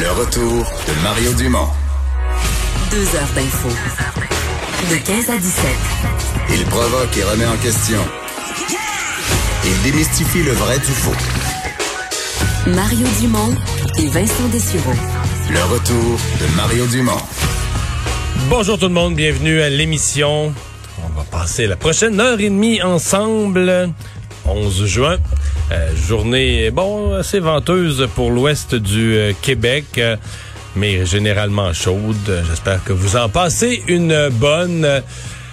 Le retour de Mario Dumont. Deux heures d'info. De 15 à 17. Il provoque et remet en question. Il démystifie le vrai du faux. Mario Dumont et Vincent Dessureau. Le retour de Mario Dumont. Bonjour tout le monde, bienvenue à l'émission. On va passer la prochaine heure et demie ensemble. 11 juin, euh, journée bon assez venteuse pour l'ouest du euh, Québec, euh, mais généralement chaude. J'espère que vous en passez une bonne.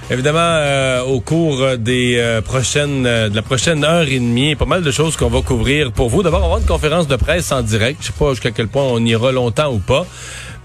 Évidemment, au cours des prochaines, de la prochaine heure et demie, pas mal de choses qu'on va couvrir pour vous. D'abord, on va avoir une conférence de presse en direct. Je sais pas jusqu'à quel point on ira longtemps ou pas.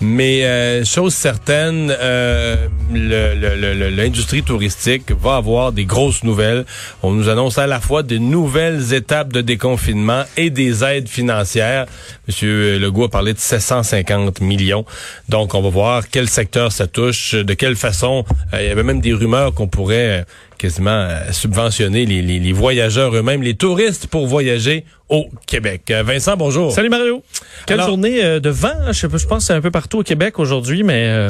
Mais euh, chose certaine, euh, l'industrie touristique va avoir des grosses nouvelles. On nous annonce à la fois des nouvelles étapes de déconfinement et des aides financières. Monsieur Legault a parlé de 750 millions. Donc, on va voir quel secteur ça touche, de quelle façon. Euh, il y avait même des rumeurs qu'on pourrait quasiment subventionner les, les, voyageurs eux-mêmes, les touristes pour voyager au Québec. Euh, Vincent, bonjour. Salut Mario. Quelle journée euh, de vent. Je, je pense que c'est un peu partout au Québec aujourd'hui, mais...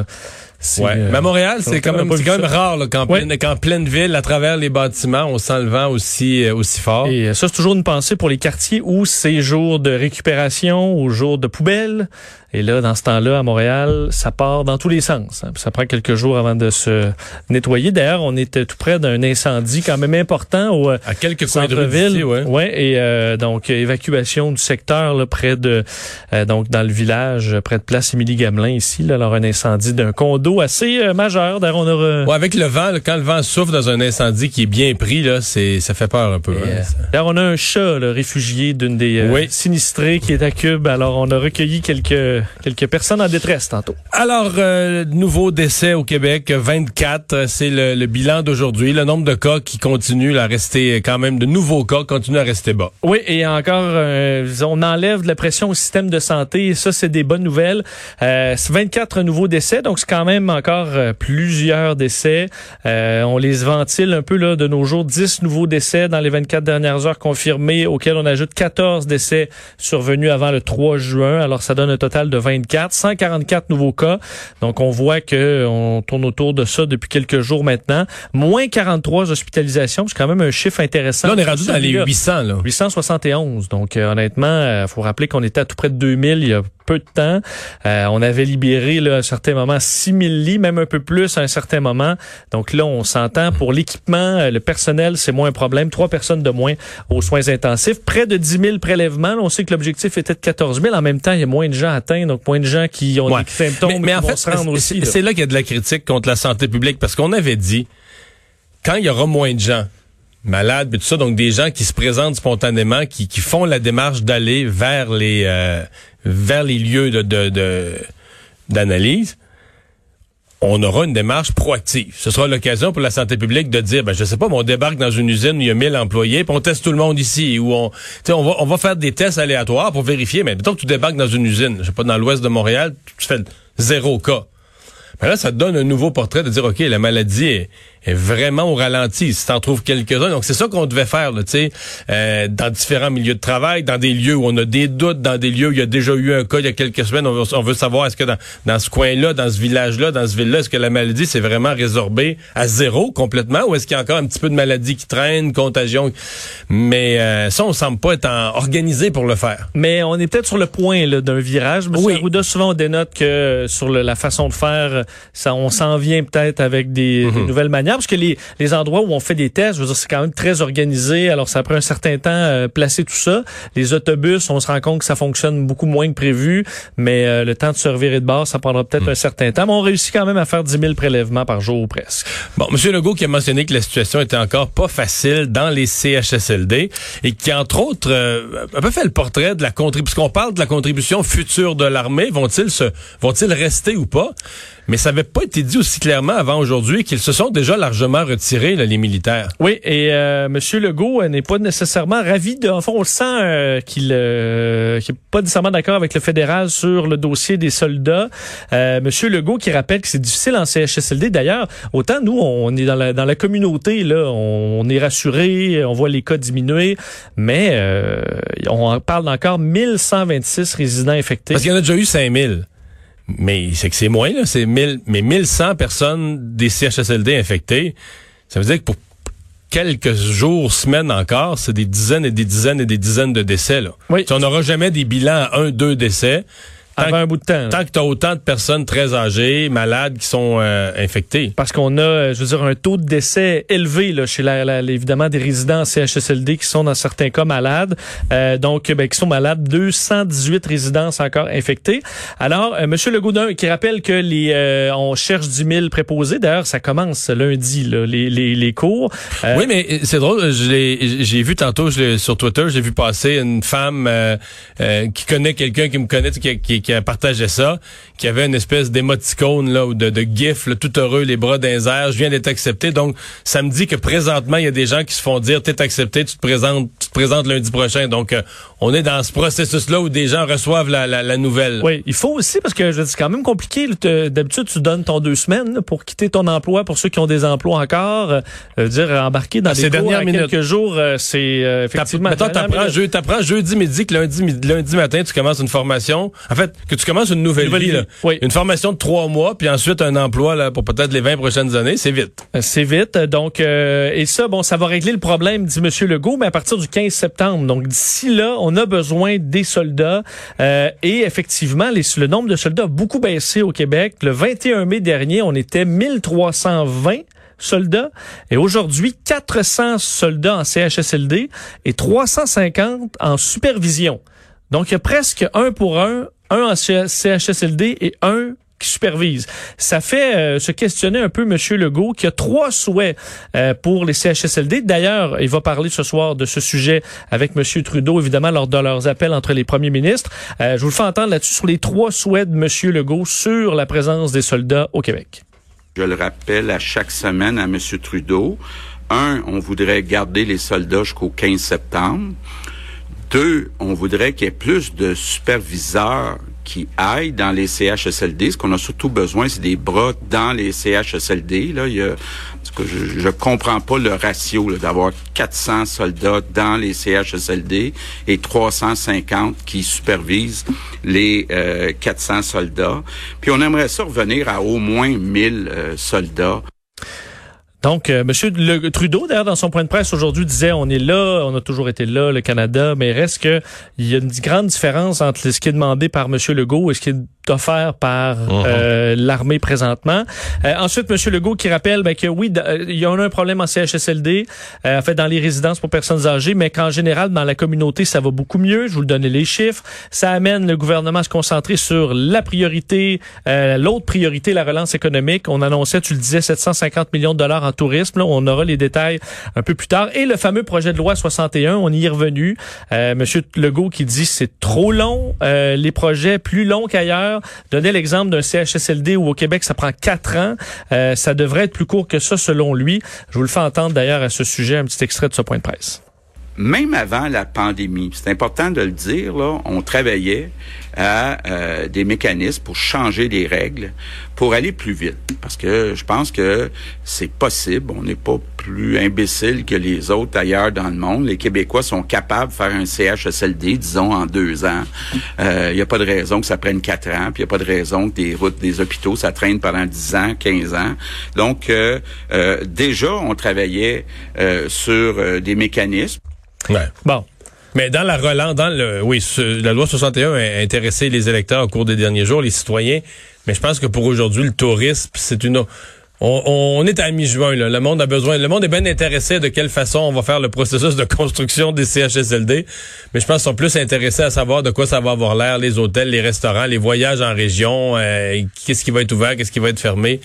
Ouais. Mais à Montréal, c'est quand, même, quand même rare qu'en pleine, pleine, ville, à travers les bâtiments, on sent le vent aussi, aussi fort. Et ça, c'est toujours une pensée pour les quartiers où c'est jour de récupération ou jour de poubelle. Et là, dans ce temps-là, à Montréal, ça part dans tous les sens. Hein. Ça prend quelques jours avant de se nettoyer. D'ailleurs, on était tout près d'un incendie quand même important au à quelques centre-ville. Ouais. ouais. Et euh, donc évacuation du secteur là, près de euh, donc dans le village près de Place Émilie Gamelin ici. Là, alors un incendie d'un condo assez euh, majeur. D'ailleurs, on a ouais, avec le vent, quand le vent souffle dans un incendie qui est bien pris là, c'est ça fait peur un peu. Hein, d'ailleurs, on a un chat là, réfugié d'une des oui. sinistrés qui est à Cube. Alors, on a recueilli quelques quelques personnes en détresse tantôt. Alors, euh, nouveau décès au Québec, 24, c'est le, bilan d'aujourd'hui. Le nombre de cas qui continuent à rester, quand même, de nouveaux cas continuent à rester bas. Oui, et encore, euh, on enlève de la pression au système de santé, et ça, c'est des bonnes nouvelles. Euh, 24 nouveaux décès, donc c'est quand même encore euh, plusieurs décès. Euh, on les ventile un peu là de nos jours, 10 nouveaux décès dans les 24 dernières heures confirmés, auxquels on ajoute 14 décès survenus avant le 3 juin. Alors, ça donne un total de 24, 144 nouveaux cas. Donc, on voit que on tourne autour de ça depuis quelques jours maintenant. Moins 43 hospitalisations, c'est quand même un chiffre intéressant. Là, on est rendu dans les 800. Là. 871. Donc, euh, honnêtement, il euh, faut rappeler qu'on était à tout près de 2000 il y a peu de temps. Euh, on avait libéré là, à un certain moment 6000 lits, même un peu plus à un certain moment. Donc là, on s'entend pour l'équipement, le personnel, c'est moins un problème. Trois personnes de moins aux soins intensifs. Près de 10 000 prélèvements. on sait que l'objectif était de 14 000. En même temps, il y a moins de gens atteints donc moins de gens qui ont des symptômes. Mais, en fait, c'est là, qu'il y a de la critique contre la santé publique parce qu'on avait dit quand il y aura moins de gens malades et tout ça, donc des gens qui se présentent spontanément, qui, font la démarche d'aller vers les euh, vers les lieux de d'analyse on aura une démarche proactive. Ce sera l'occasion pour la santé publique de dire, ben, je sais pas, on débarque dans une usine où il y a 1000 employés, puis on teste tout le monde ici, où on, on va, on va faire des tests aléatoires pour vérifier, mais mettons que tu débarques dans une usine, je sais pas, dans l'ouest de Montréal, tu fais zéro cas. Mais là, ça te donne un nouveau portrait de dire, OK, la maladie est, est vraiment au ralenti. Si t'en trouves quelques-uns, donc c'est ça qu'on devait faire, tu sais, euh, dans différents milieux de travail, dans des lieux où on a des doutes, dans des lieux où il y a déjà eu un cas il y a quelques semaines. On veut, on veut savoir est-ce que dans, dans ce coin-là, dans ce village-là, dans ce ville-là, est-ce que la maladie s'est vraiment résorbée à zéro complètement, ou est-ce qu'il y a encore un petit peu de maladie qui traîne, contagion? Mais euh, ça, on semble pas être organisé pour le faire. Mais on est peut-être sur le point d'un virage. Monsieur oui. Arruda, souvent on dénote que sur la façon de faire, ça, on s'en vient peut-être avec des, des mhm. nouvelles manières parce que les, les endroits où on fait des tests, je veux dire, c'est quand même très organisé. Alors, ça prend un certain temps euh, placer tout ça. Les autobus, on se rend compte que ça fonctionne beaucoup moins que prévu, mais euh, le temps de se revirer de bord, ça prendra peut-être hmm. un certain temps. Mais on réussit quand même à faire 10 000 prélèvements par jour ou presque. Bon, M. Legault qui a mentionné que la situation était encore pas facile dans les CHSLD et qui, entre autres, euh, a peu fait le portrait de la contribution, puisqu'on parle de la contribution future de l'armée, vont-ils se, vont-ils rester ou pas? Mais ça n'avait pas été dit aussi clairement avant aujourd'hui qu'ils se sont déjà largement retirés, là, les militaires. Oui, et euh, M. Legault euh, n'est pas nécessairement ravi. De, en fond, on le sent euh, qu'il n'est euh, pas nécessairement d'accord avec le fédéral sur le dossier des soldats. Euh, M. Legault qui rappelle que c'est difficile en CHSLD. D'ailleurs, autant nous, on est dans la, dans la communauté, là, on, on est rassuré, on voit les cas diminuer, mais euh, on parle d'encore 1126 résidents infectés. Parce qu'il y en a déjà eu 5000. Mais c'est que c'est moins, là. C'est 1000, mais 1100 personnes des CHSLD infectées. Ça veut dire que pour quelques jours, semaines encore, c'est des dizaines et des dizaines et des dizaines de décès, là. Oui. on n'aura jamais des bilans à un, deux décès. Tant, un bout de temps. là. tant que tu as autant de personnes très âgées, malades, qui sont euh, infectées. Parce qu'on a, euh, je veux dire, un taux de décès élevé là, chez la, la- évidemment des résidents en CHSLD qui sont dans certains cas malades. Euh, donc, ben, qui sont malades. 218 résidences encore infectées. Alors, euh, Monsieur Legault qui rappelle que les euh, on cherche 10 000 préposés. D'ailleurs, ça commence lundi, là, les, les, les cours. Euh, Oui, mais c'est drôle. J'ai vu tantôt je sur Twitter, j'ai vu passer une femme euh, euh, qui connaît quelqu'un qui me connaît, qui, qui, qui partagé ça, qui avait une espèce d'émoticône là ou de, de gif, là, tout heureux, les bras les airs. Je viens d'être accepté. Donc, ça me dit que présentement, il y a des gens qui se font dire, t'es accepté, tu te présentes, tu te présentes lundi prochain. Donc, euh, on est dans ce processus-là où des gens reçoivent la, la, la nouvelle. Oui, il faut aussi, parce que c'est quand même compliqué. D'habitude, tu donnes ton deux semaines là, pour quitter ton emploi pour ceux qui ont des emplois encore. Euh, je veux dire, embarquer dans À des cours à minutes. quelques jours, euh, c'est euh, effectivement... Mettons, t'apprends, jeudi midi que lundi, lundi matin, tu commences une formation. En fait, que tu commences une nouvelle, Nouvelle vie. vie, là. oui. Une formation de trois mois, puis ensuite un emploi là, pour peut-être les 20 prochaines années, c'est vite. Euh, C'est vite. Donc, euh, et ça, bon, ça va régler le problème, dit M. Legault, mais à partir du 15 septembre. Donc, d'ici là, on a besoin des soldats. Euh, et effectivement, le nombre de soldats a beaucoup baissé au Québec. Le 21 mai dernier, on était 1320 soldats. Et aujourd'hui, 400 soldats en CHSLD et 350 en supervision. Donc, il y a presque un pour un, un en CHSLD et un qui supervise. Ça fait euh, se questionner un peu Monsieur Legault qui a trois souhaits euh, pour les CHSLD. D'ailleurs, il va parler ce soir de ce sujet avec Monsieur Trudeau, évidemment, lors de leurs appels entre les premiers ministres. Euh, je vous le fais entendre là-dessus sur les trois souhaits de Monsieur Legault sur la présence des soldats au Québec. Je le rappelle à chaque semaine à M. Trudeau. Un, on voudrait garder les soldats jusqu'au 15 septembre. Deux, on voudrait qu'il y ait plus de superviseurs qui aillent dans les CHSLD. Ce qu'on a surtout besoin, c'est des bras dans les CHSLD. Là, il y a, cas, je, je comprends pas le ratio d'avoir 400 soldats dans les CHSLD et 350 qui supervisent les euh, 400 soldats. Puis on aimerait ça revenir à au moins 1000 euh, soldats. Donc, euh, Monsieur le, Trudeau, d'ailleurs, dans son point de presse aujourd'hui, disait on est là, on a toujours été là, le Canada, mais reste que il y a une grande différence entre ce qui est demandé par Monsieur Legault et ce qui est offert par euh, l'armée présentement. Euh, ensuite, Monsieur Legault qui rappelle ben, que oui, euh, il y a un problème en CHSLD, euh, en fait dans les résidences pour personnes âgées, mais qu'en général dans la communauté ça va beaucoup mieux. Je vous le donnais les chiffres. Ça amène le gouvernement à se concentrer sur la priorité, euh, l'autre priorité, la relance économique. On annonçait, tu le disais, 750 millions de dollars en tourisme. On aura les détails un peu plus tard. Et le fameux projet de loi 61, on y est revenu. Euh, Monsieur Legault qui dit c'est trop long, euh, les projets plus longs qu'ailleurs. Donnait l'exemple d'un CHSLD où au Québec ça prend quatre ans. Euh, ça devrait être plus court que ça selon lui. Je vous le fais entendre d'ailleurs à ce sujet un petit extrait de ce point de presse. Même avant la pandémie, c'est important de le dire, on travaillait à des mécanismes pour changer les règles, pour aller plus vite. Parce que je pense que c'est possible. On n'est pas plus imbécile que les autres ailleurs dans le monde. Les Québécois sont capables de faire un CHSLD, disons, en deux ans. Il n'y a pas de raison que ça prenne quatre ans, puis il n'y a pas de raison que des routes, des hôpitaux, ça traîne pendant dix ans, quinze ans. Donc, euh, euh, déjà, on travaillait euh, sur euh, des mécanismes. Bon. Mais dans la relance, dans le, oui, ce- la loi 61 a intéressé les électeurs au cours des derniers jours, les citoyens. Mais je pense que pour aujourd'hui, le tourisme, c'est une, on, on est à mi-juin, là. Le monde a besoin, le monde est bien intéressé de quelle façon on va faire le processus de construction des CHSLD. Mais je pense qu'ils sont plus intéressés à savoir de quoi ça va avoir l'air, les hôtels, les restaurants, les voyages en région, euh, qu'est-ce qui va être ouvert, qu'est-ce qui va être fermé.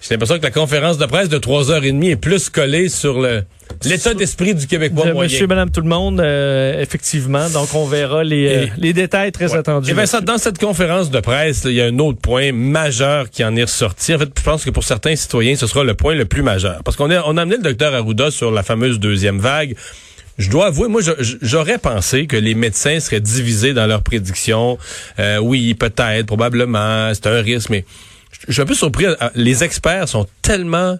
J'ai l'impression que la conférence de presse de trois heures et demie est plus collée sur le, l'état d'esprit du Québécois de moyen. Monsieur, Madame, tout le monde, euh, effectivement. Donc, on verra les, euh, les détails très Ouais. attendus. Et Vincent, dans cette conférence de presse, il y a un autre point majeur qui en est ressorti. En fait, je pense que pour certains citoyens, ce sera le point le plus majeur. Parce qu'on a, on a amené le docteur Arruda sur la fameuse deuxième vague. Je dois avouer, moi, j'aurais pensé que les médecins seraient divisés dans leurs prédictions. Euh, oui, peut-être, probablement, c'est un risque, mais je suis un peu surpris. Euh, Les experts sont tellement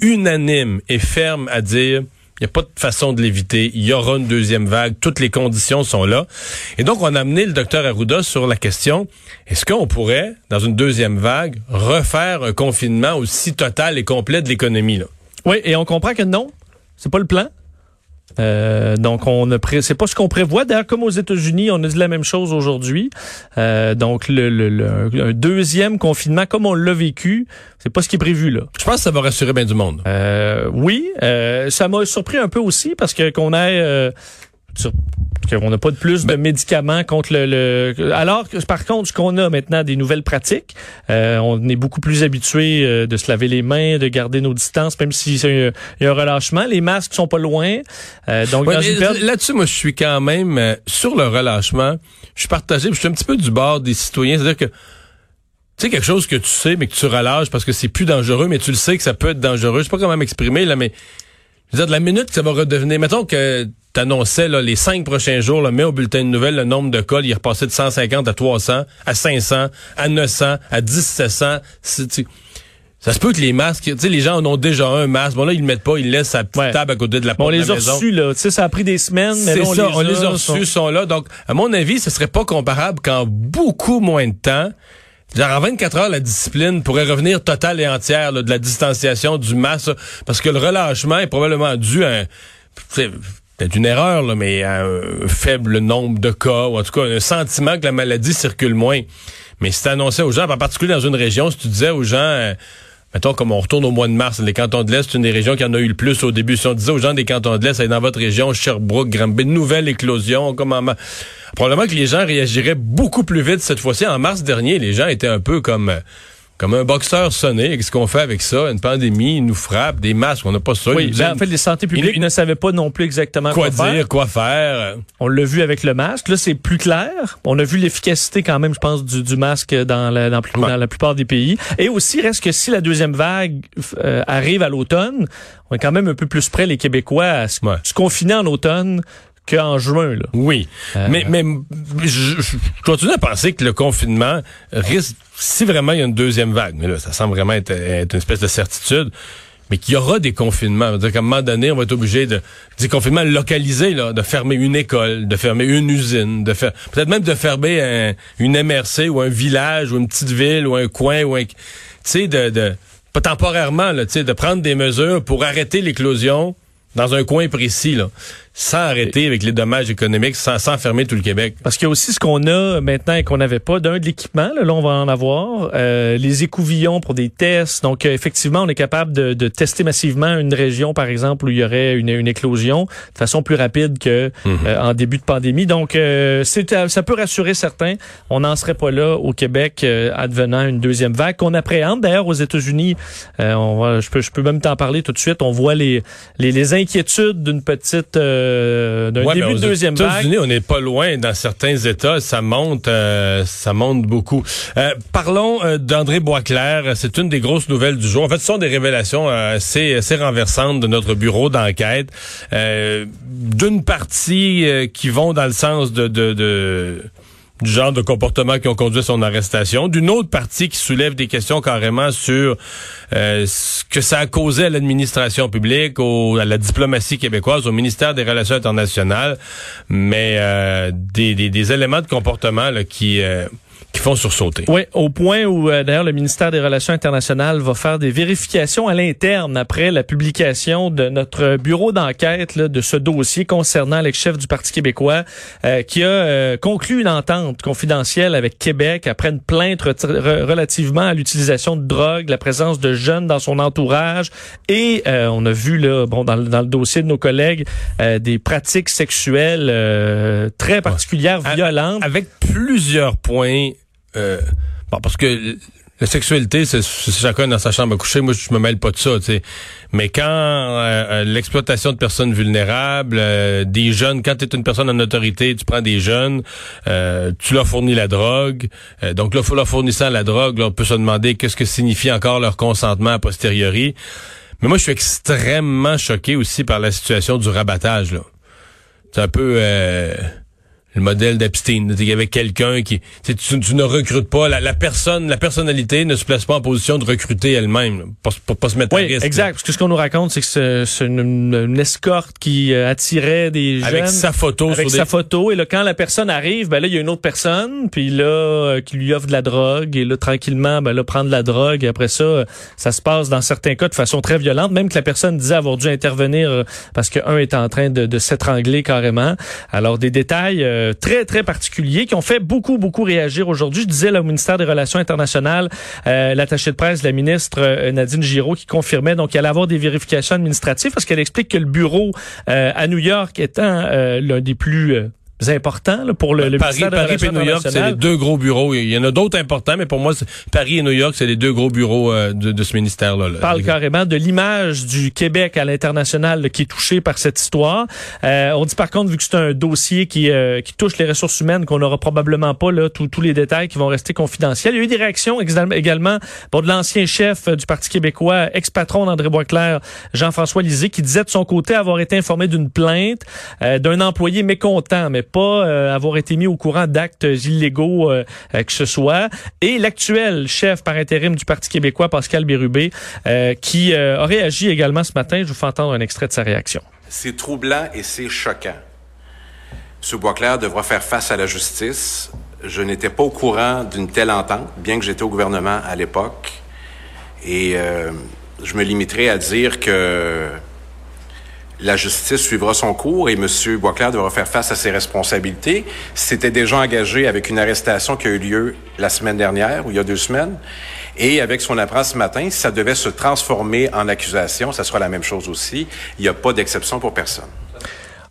unanimes et fermes à dire il n'y a pas de façon de l'éviter. Il y aura une deuxième vague. Toutes les conditions sont là. Et donc, on a amené le docteur Arruda sur la question, est-ce qu'on pourrait, dans une deuxième vague, refaire un confinement aussi total et complet de l'économie? Oui, et on comprend que non, c'est pas le plan. Euh, donc, on ne pré... c'est pas ce qu'on prévoit. D'ailleurs, comme aux États-Unis, on a dit la même chose aujourd'hui. Euh, donc, le, le- le- un deuxième confinement, comme on l'a vécu, c'est pas ce qui est prévu là. Je pense que ça va rassurer bien du monde. Euh, oui, euh, ça m'a surpris un peu aussi parce que qu'on ait euh, sur- qu'on n'a pas de plus de médicaments contre le, le- alors que par contre ce qu'on a maintenant des nouvelles pratiques euh, on est beaucoup plus habitué euh, de se laver les mains de garder nos distances même si c'est un- il y a un relâchement les masques sont pas loin Euh, donc Ouais, période- Là-dessus, moi, je suis quand même euh, sur le relâchement. Je suis partagé, je suis un petit peu du bord des citoyens. C'est-à-dire que tu sais quelque chose que tu sais, mais que tu relâches parce que c'est plus dangereux, mais tu le sais que ça peut être dangereux. Je sais pas comment m'exprimer là, mais je veux dire, de la minute que ça va redevenir, mettons que t'annonçais là, les cinq prochains jours, là, mets au bulletin de nouvelles le nombre de cas, il est repassé de 150 à 300, à 500, à 900, à 1700. C'est- tu- Ça se peut que les masques, tu sais, les gens en ont déjà un masque. Bon là, ils le mettent pas, ils le laissent à la petite Ouais. table à côté de la Bon, on porte les a reçus là tu sais ça a pris des semaines mais là, on ça, les on les a reçus, sont- sont là. Donc, à mon avis, ce serait pas comparable qu'en beaucoup moins de temps, genre en 24 heures, la discipline pourrait revenir totale et entière là, de la distanciation, du masque, parce que le relâchement est probablement dû à un, peut-être une erreur, là, mais à un faible nombre de cas, ou en tout cas un sentiment que la maladie circule moins. Mais si tu annonçais aux gens, en particulier dans une région, si tu disais aux gens... euh, Mettons, comme on retourne au mois de mars, les cantons de l'Est, c'est une des régions qui en a eu le plus au début. Si on disait aux gens des cantons de l'Est, dans votre région, Sherbrooke, Granby, nouvelle éclosion, comme Probablement que les gens réagiraient beaucoup plus vite cette fois-ci. En mars dernier, les gens étaient un peu comme, euh, comme un boxeur sonné. Qu'est-ce qu'on fait avec ça? Une pandémie, il nous frappe, des masques, on n'a pas ça. oui ben, en fait les santé publiques il- ne savaient pas non plus exactement quoi quoi, faire. dire, quoi faire. On l'a vu avec le masque. Là, c'est plus clair. On a vu l'efficacité quand même, je pense, du, du masque dans la, dans, plus- Ouais. dans la plupart des pays. Et aussi, reste que si la deuxième vague euh, arrive à l'automne, on est quand même un peu plus près, les Québécois, à se, Ouais. se confiner en automne qu'en juin. Là. Oui, Euh, mais, mais je- je continue à penser que le confinement risque, si vraiment il y a une deuxième vague, mais là, ça semble vraiment être, une espèce de certitude, mais qu'il y aura des confinements. C'est-à-dire qu'à un moment donné, on va être obligé de des confinements localisés, là, de fermer une école, de fermer une usine, de faire peut-être même de fermer un- une MRC ou un village ou une petite ville ou un coin ou un, tu sais, de, de pas temporairement, là, tu sais, de prendre des mesures pour arrêter l'éclosion dans un coin précis, là, sans arrêter avec les dommages économiques, sans, sans fermer tout le Québec. Parce qu'il y a aussi ce qu'on a maintenant et qu'on n'avait pas, d'un de l'équipement, là, là, on va en avoir, euh, les écouvillons pour des tests. Donc euh, effectivement, on est capable de, de tester massivement une région, par exemple, où il y aurait une, une éclosion de façon plus rapide que euh, en début de pandémie. Donc euh, c'est ça peut rassurer certains. On n'en serait pas là au Québec euh, advenant une deuxième vague qu'on appréhende. D'ailleurs aux États-Unis, euh, on va, je peux je peux même t'en parler tout de suite. On voit les les, les inquiétudes d'une petite euh, d'un Ouais, début aux de deuxième vague. États-Unis, on n'est pas loin. Dans certains États, ça monte, euh, ça monte beaucoup. Euh, parlons d'André Boisclair. C'est une des grosses nouvelles du jour. En fait, ce sont des révélations assez, assez renversantes de notre bureau d'enquête. D'une partie qui vont dans le sens de, de, de du genre de comportement qui ont conduit à son arrestation, d'une autre partie qui soulève des questions carrément sur euh, ce que ça a causé à l'administration publique, au, à la diplomatie québécoise, au ministère des Relations internationales, mais euh, des, éléments de comportement là, qui, euh, qui font sursauter. Oui, au point où euh, d'ailleurs le ministère des Relations internationales va faire des vérifications à l'interne après la publication de notre bureau d'enquête de ce dossier concernant l'ex-chef du Parti québécois euh, qui a euh, conclu une entente confidentielle avec Québec après une plainte re- re- relativement à l'utilisation de drogue, la présence de jeunes dans son entourage et euh, on a vu là bon dans, le- dans le dossier de nos collègues euh, des pratiques sexuelles euh, très particulières, violentes. Avec plusieurs points. Euh, bon, parce que La sexualité, c'est chacun dans sa chambre à coucher. Moi, je me mêle pas de ça, tu sais. Mais quand euh, euh, l'exploitation de personnes vulnérables, euh, des jeunes, quand tu es une personne en autorité, tu prends des jeunes, euh, tu leur fournis la drogue. Euh, donc là, leur fournissant la drogue, là, on peut se demander qu'est-ce que signifie encore leur consentement a posteriori. Mais moi, je suis extrêmement choqué aussi par la situation du rabattage. C'est un peu... le modèle d'Epstein. Il y avait quelqu'un qui, tu, sais, tu, ne recrutes pas, la, la personne, la personnalité ne se place pas en position de recruter elle-même, pour, pour pas se mettre à Oui, risque. là. exact. Parce que ce qu'on nous raconte, c'est que c'est une, une- escorte qui euh, attirait des jeunes. Avec sa photo avec sur sa des... photo. Et là, quand la personne arrive, ben là, il y a une autre personne, puis là, euh, qui lui offre de la drogue. Et là, tranquillement, ben là, prendre la drogue. Et après ça, euh, ça se passe dans certains cas de façon très violente. Même que la personne disait avoir dû intervenir parce que un est en train de, de s'étrangler carrément. Alors, des détails euh, très, très particuliers qui ont fait beaucoup, beaucoup réagir aujourd'hui. Je disais, ministère des Relations internationales, euh, l'attaché de presse la ministre euh, Nadine Giraud qui confirmait donc qu'il allait avoir des vérifications administratives parce qu'elle explique que le bureau euh, à New York étant euh, l'un des plus euh, importants là, pour le, le Paris, Paris et New York, c'est les deux gros bureaux. Il y en a d'autres importants, mais pour moi, Paris et New York, c'est les deux gros bureaux euh, de, de ce ministère-là. là. parle carrément de l'image du Québec à l'international qui est touché par cette histoire. Euh, on dit par contre, vu que c'est un dossier qui, euh, qui touche les ressources humaines, qu'on n'aura probablement pas là tous tous les détails qui vont rester confidentiels. Il y a eu des réactions également bon, de l'ancien chef euh, du Parti québécois, ex-patron d'André Boisclair, Jean-François Lisée, qui disait de son côté avoir été informé d'une plainte euh, d'un employé mécontent, mais pas euh, avoir été mis au courant d'actes illégaux euh, euh, que ce soit. Et l'actuel chef par intérim du Parti québécois, Pascal Bérubé, qui a réagi également ce matin. Je vous fais entendre un extrait de sa réaction. C'est troublant et c'est choquant. M. Boisclair devra faire face à la justice. Je n'étais pas au courant d'une telle entente, bien que j'étais au gouvernement à l'époque. Et je me limiterai à dire que la justice suivra son cours et M. Boisclair devra faire face à ses responsabilités. C'était déjà engagé avec une arrestation qui a eu lieu la semaine dernière ou il y a deux semaines. Et avec qu'on apprend ce matin, si ça devait se transformer en accusation, ça sera la même chose aussi. Il n'y a pas d'exception pour personne.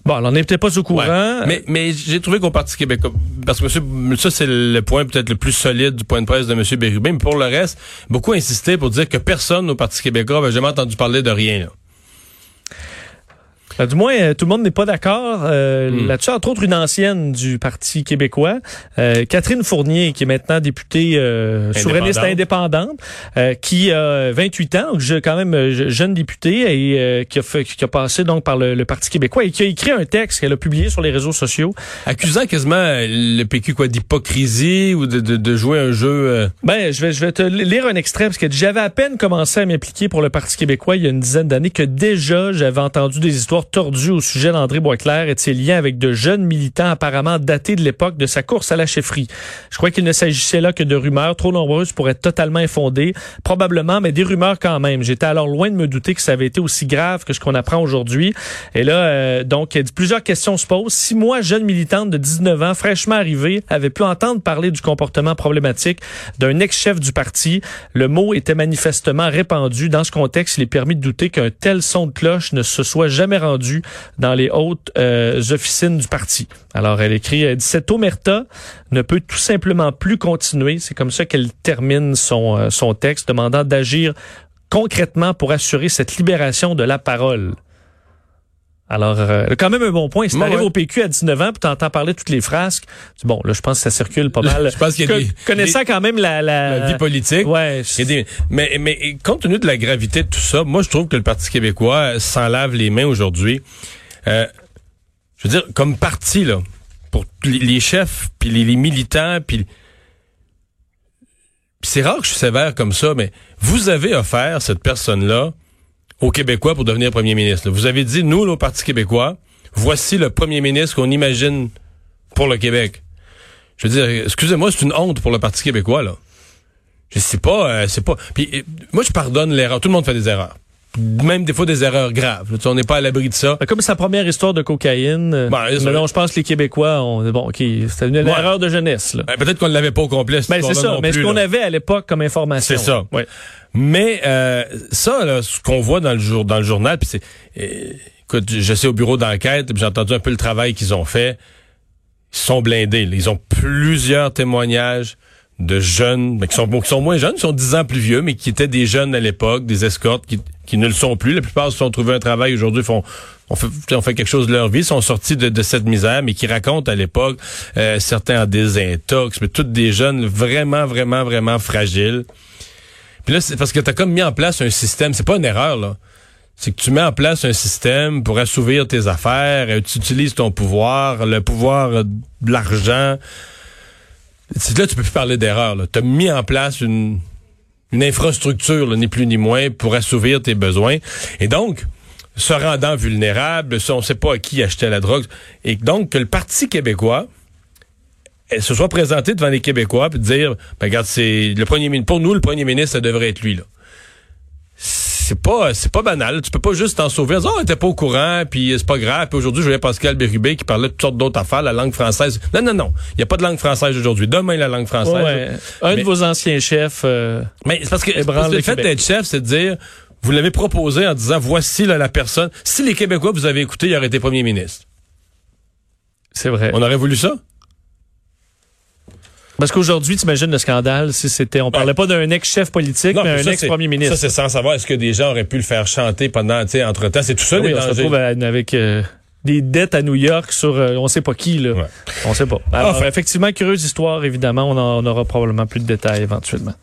Bon, alors, on n'est peut-être pas au courant. Ouais. Mais, mais j'ai trouvé qu'au Parti québécois, parce que monsieur, ça c'est le point peut-être le plus solide du point de presse de M. Bérubin, mais pour le reste, beaucoup insisté pour dire que personne au Parti québécois n'avait jamais entendu parler de rien. Là. Ben, du moins, euh, tout le monde n'est pas d'accord euh, Hmm. là-dessus. Entre autres, une ancienne du Parti québécois, euh, Catherine Fournier, qui est maintenant députée euh, souverainiste indépendante, euh, qui a 28 ans, donc je, quand même je- jeune députée, et euh, qui, a fait, qui a passé donc par le, le Parti québécois et qui a écrit un texte qu'elle a publié sur les réseaux sociaux. Accusant quasiment le PQ quoi d'hypocrisie ou de, de, de jouer un jeu. euh, Ben, je vais, je vais te lire un extrait parce que j'avais à peine commencé à m'impliquer pour le Parti québécois il y a une dizaine d'années que déjà j'avais entendu des histoires au sujet d'André Boisclair et de avec de jeunes militants apparemment datés de l'époque de sa course à la chefferie. Je crois qu'il ne s'agissait là que de rumeurs trop nombreuses pour être totalement infondées, probablement, mais des rumeurs quand même. J'étais alors loin de me douter que ça avait été aussi grave que ce qu'on apprend aujourd'hui. Et là, euh, donc, plusieurs questions se posent. Si moi, jeune militante de 19 ans, fraîchement arrivée, avait pu entendre parler du comportement problématique d'un ex-chef du parti, le mot était manifestement répandu. Dans ce contexte, il est permis de douter qu'un tel son de cloche ne se soit jamais rendu dans les hautes euh, officines du parti. Alors, elle écrit, elle cette omerta ne peut tout simplement plus continuer. C'est comme ça qu'elle termine son, euh, son texte, demandant d'agir concrètement pour assurer cette libération de la parole. Alors, euh, quand même un bon point. Si t'arrives ouais. au PQ à 19 ans, puis t'entends parler de toutes les frasques, bon, là, je pense que ça circule pas mal. Je pense qu'il y a Co- des- Connaissant quand même la... La, la vie politique. Ouais. Des- mais, mais compte tenu de la gravité de tout ça, moi je trouve que le Parti québécois s'en lave les mains aujourd'hui. Euh, je veux dire, comme parti, là, pour les, les chefs, puis les, les militants, puis puis c'est rare que je suis sévère comme ça, mais vous avez offert cette personne-là aux Québécois pour devenir premier ministre. Vous avez dit, nous, le Parti québécois, voici le premier ministre qu'on imagine pour le Québec. Je veux dire, excusez-moi, c'est une honte pour le Parti québécois, là. Je sais pas, euh, c'est pas. Puis euh, moi, je pardonne l'erreur. Tout le monde fait des erreurs. Même des fois des erreurs graves. là. Tu sais, on n'est pas à l'abri de ça. Comme sa première histoire de cocaïne. euh, Ben, mais non, je pense que les Québécois ont bon, ok, c'était une Ouais. erreur de jeunesse. Là. Euh, Peut-être qu'on ne l'avait pas au complet. Ben, c'est ça. non Mais ce qu'on là. avait à l'époque comme information. C'est ça. Ouais. Mais euh, ça, là, ce qu'on voit dans le jour, dans le journal, puis c'est, euh, écoute, je sais au bureau d'enquête, j'ai entendu un peu le travail qu'ils ont fait. Ils sont blindés. là. Ils ont plusieurs témoignages de jeunes, mais qui sont, qui sont moins jeunes, qui sont 10 ans plus vieux, mais qui étaient des jeunes à l'époque, des escortes, qui, qui ne le sont plus. La plupart se sont trouvés un travail aujourd'hui, font on fait, fait quelque chose de leur vie, sont sortis de, de cette misère, mais qui racontent à l'époque, euh, certains en désintox, mais toutes des jeunes vraiment, vraiment, vraiment fragiles. Puis là, c'est parce que tu as comme mis en place un système, c'est pas une erreur, là. C'est que tu mets en place un système pour assouvir tes affaires, euh, tu utilises ton pouvoir, le pouvoir euh, de l'argent. Là, tu peux plus parler d'erreur. Tu as mis en place une, infrastructure, ni plus ni moins, pour assouvir tes besoins. Et donc, se rendant vulnérable, on ne sait pas à qui acheter la drogue. Et donc, que le Parti québécois elle se soit présenté devant les Québécois puis dire ben, regarde, c'est le premier ministre. Pour nous, le premier ministre, ça devrait être lui, là. C'est pas, c'est pas banal. Tu peux pas juste t'en sauver en disant, oh, t'es pas au courant, puis c'est pas grave. Puis aujourd'hui, je voyais Pascal Bérubé qui parlait de toutes sortes d'autres affaires, la langue française. Non, non, non. Il y a pas de langue française aujourd'hui. Demain, la langue française. Ouais. Un Mais- de vos anciens chefs. euh, Mais c'est parce que, parce que le fait d'être chef, c'est de dire, vous l'avez proposé en disant, voici là, la personne. Si les Québécois vous avez écouté, il aurait été premier ministre. c'est vrai. On aurait voulu ça? Parce qu'aujourd'hui, t'imagines le scandale si c'était. On parlait pas d'un ex-chef politique, mais mais un ex-premier ministre. Ça, c'est sans savoir est-ce que des gens auraient pu le faire chanter pendant, tu sais, entre-temps. C'est tout ça, Ah oui, les on se dangers. retrouve à- avec euh, des dettes à New York sur euh, on sait pas qui là. Ouais. On sait pas. Alors, Enfin. effectivement, curieuse histoire, évidemment, on, en- on aura probablement plus de détails éventuellement.